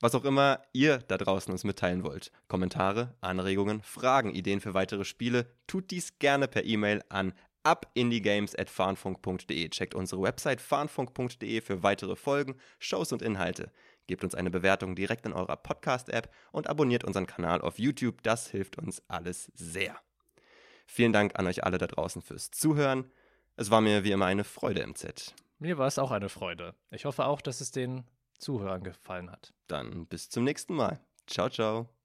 Was auch immer ihr da draußen uns mitteilen wollt. Kommentare, Anregungen, Fragen, Ideen für weitere Spiele, tut dies gerne per E-Mail an abindiegames.farnfunk.de. Checkt unsere Website farnfunk.de für weitere Folgen, Shows und Inhalte. Gebt uns eine Bewertung direkt in eurer Podcast-App und abonniert unseren Kanal auf YouTube. Das hilft uns alles sehr. Vielen Dank an euch alle da draußen fürs Zuhören. Es war mir wie immer eine Freude, MZ. Mir war es auch eine Freude. Ich hoffe auch, dass es den Zuhörern gefallen hat. Dann bis zum nächsten Mal. Ciao, ciao.